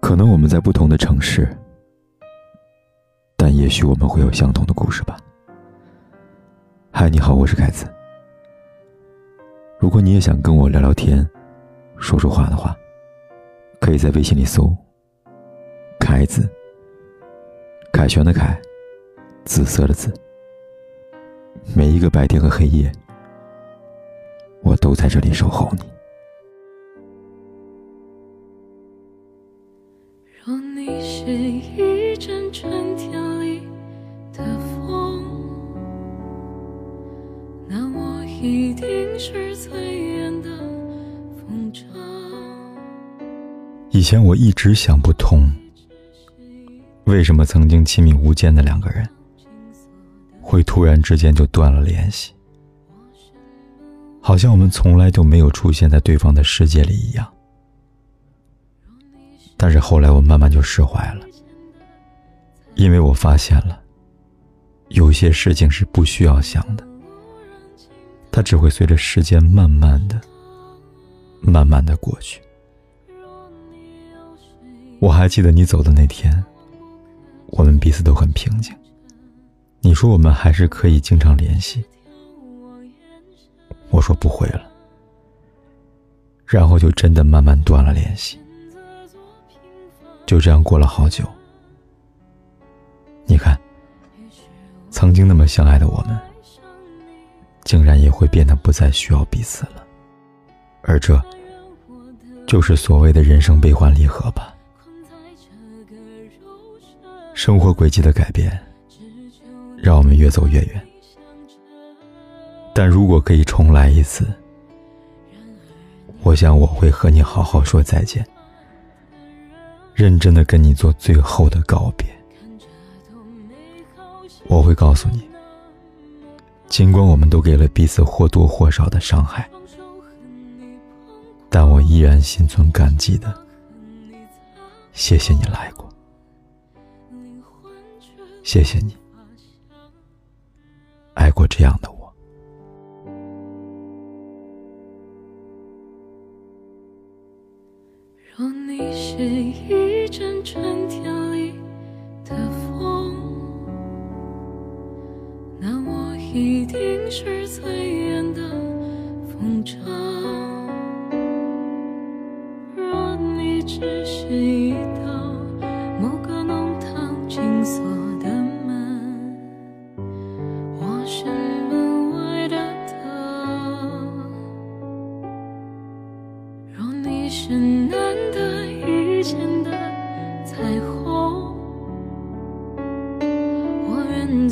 可能我们在不同的城市，但也许我们会有相同的故事吧。嗨，你好，我是凯子。如果你也想跟我聊聊天、说说话的话，可以在微信里搜“凯子”，凯旋的凯，紫色的紫。每一个白天和黑夜，我都在这里守候你。是一阵春天里的风，那我一定是最远的风筝。以前我一直想不通，为什么曾经亲密无间的两个人，会突然之间就断了联系，好像我们从来就没有出现在对方的世界里一样。但是后来我慢慢就释怀了，因为我发现了，有些事情是不需要想的，它只会随着时间慢慢的、慢慢的过去。我还记得你走的那天，我们彼此都很平静。你说我们还是可以经常联系，我说不会了，然后就真的慢慢断了联系。就这样过了好久，你看，曾经那么相爱的我们，竟然也会变得不再需要彼此了，而这，就是所谓的人生悲欢离合吧。生活轨迹的改变，让我们越走越远。但如果可以重来一次，我想我会和你好好说再见。认真的跟你做最后的告别，我会告诉你，尽管我们都给了彼此或多或少的伤害，但我依然心存感激的，谢谢你来过，谢谢你爱过这样的我。若你是一阵春天里的风，那我一定是最远的风筝。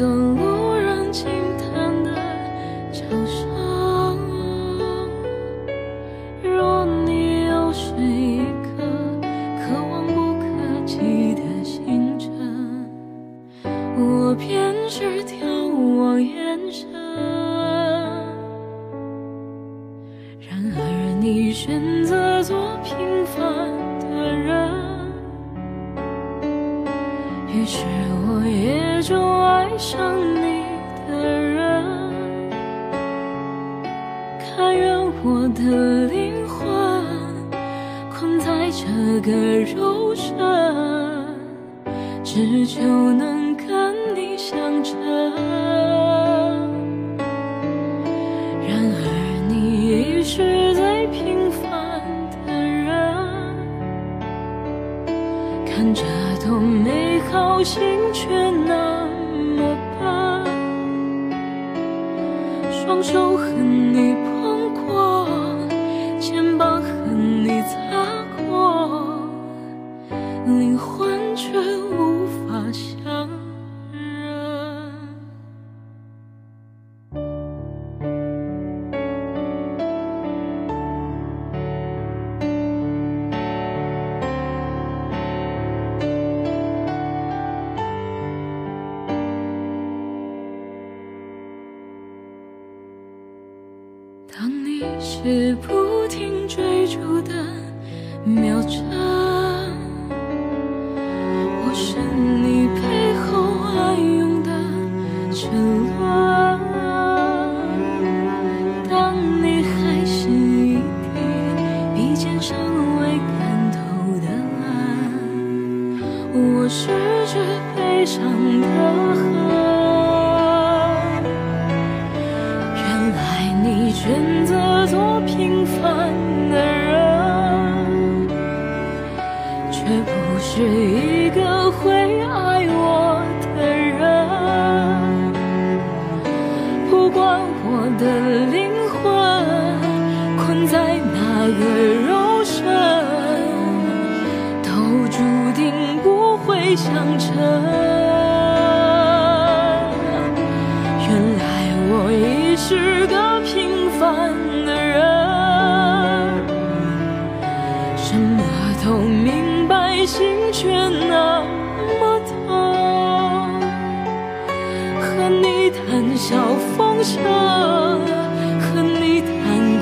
我愿做路人轻叹的桥上。若你又是一个可望不可及的星辰，我便是眺望眼神。然而，你选择做平凡的人，于是我也就上你的人。甘愿我的灵魂困在这个肉身，只求能跟你相衬。然而，你已是最平凡的人，看着多美好，心却那双手和你是不停追逐的秒针，我是你背后暗涌的沉沦。当你还是一滴鼻尖尚未干透的蓝，失去悲伤的河。原来你灵魂困在哪个肉身。都注定不会相衬。原来我已是个平凡的人，什么都明白，心却那么痛。和你谈笑风生，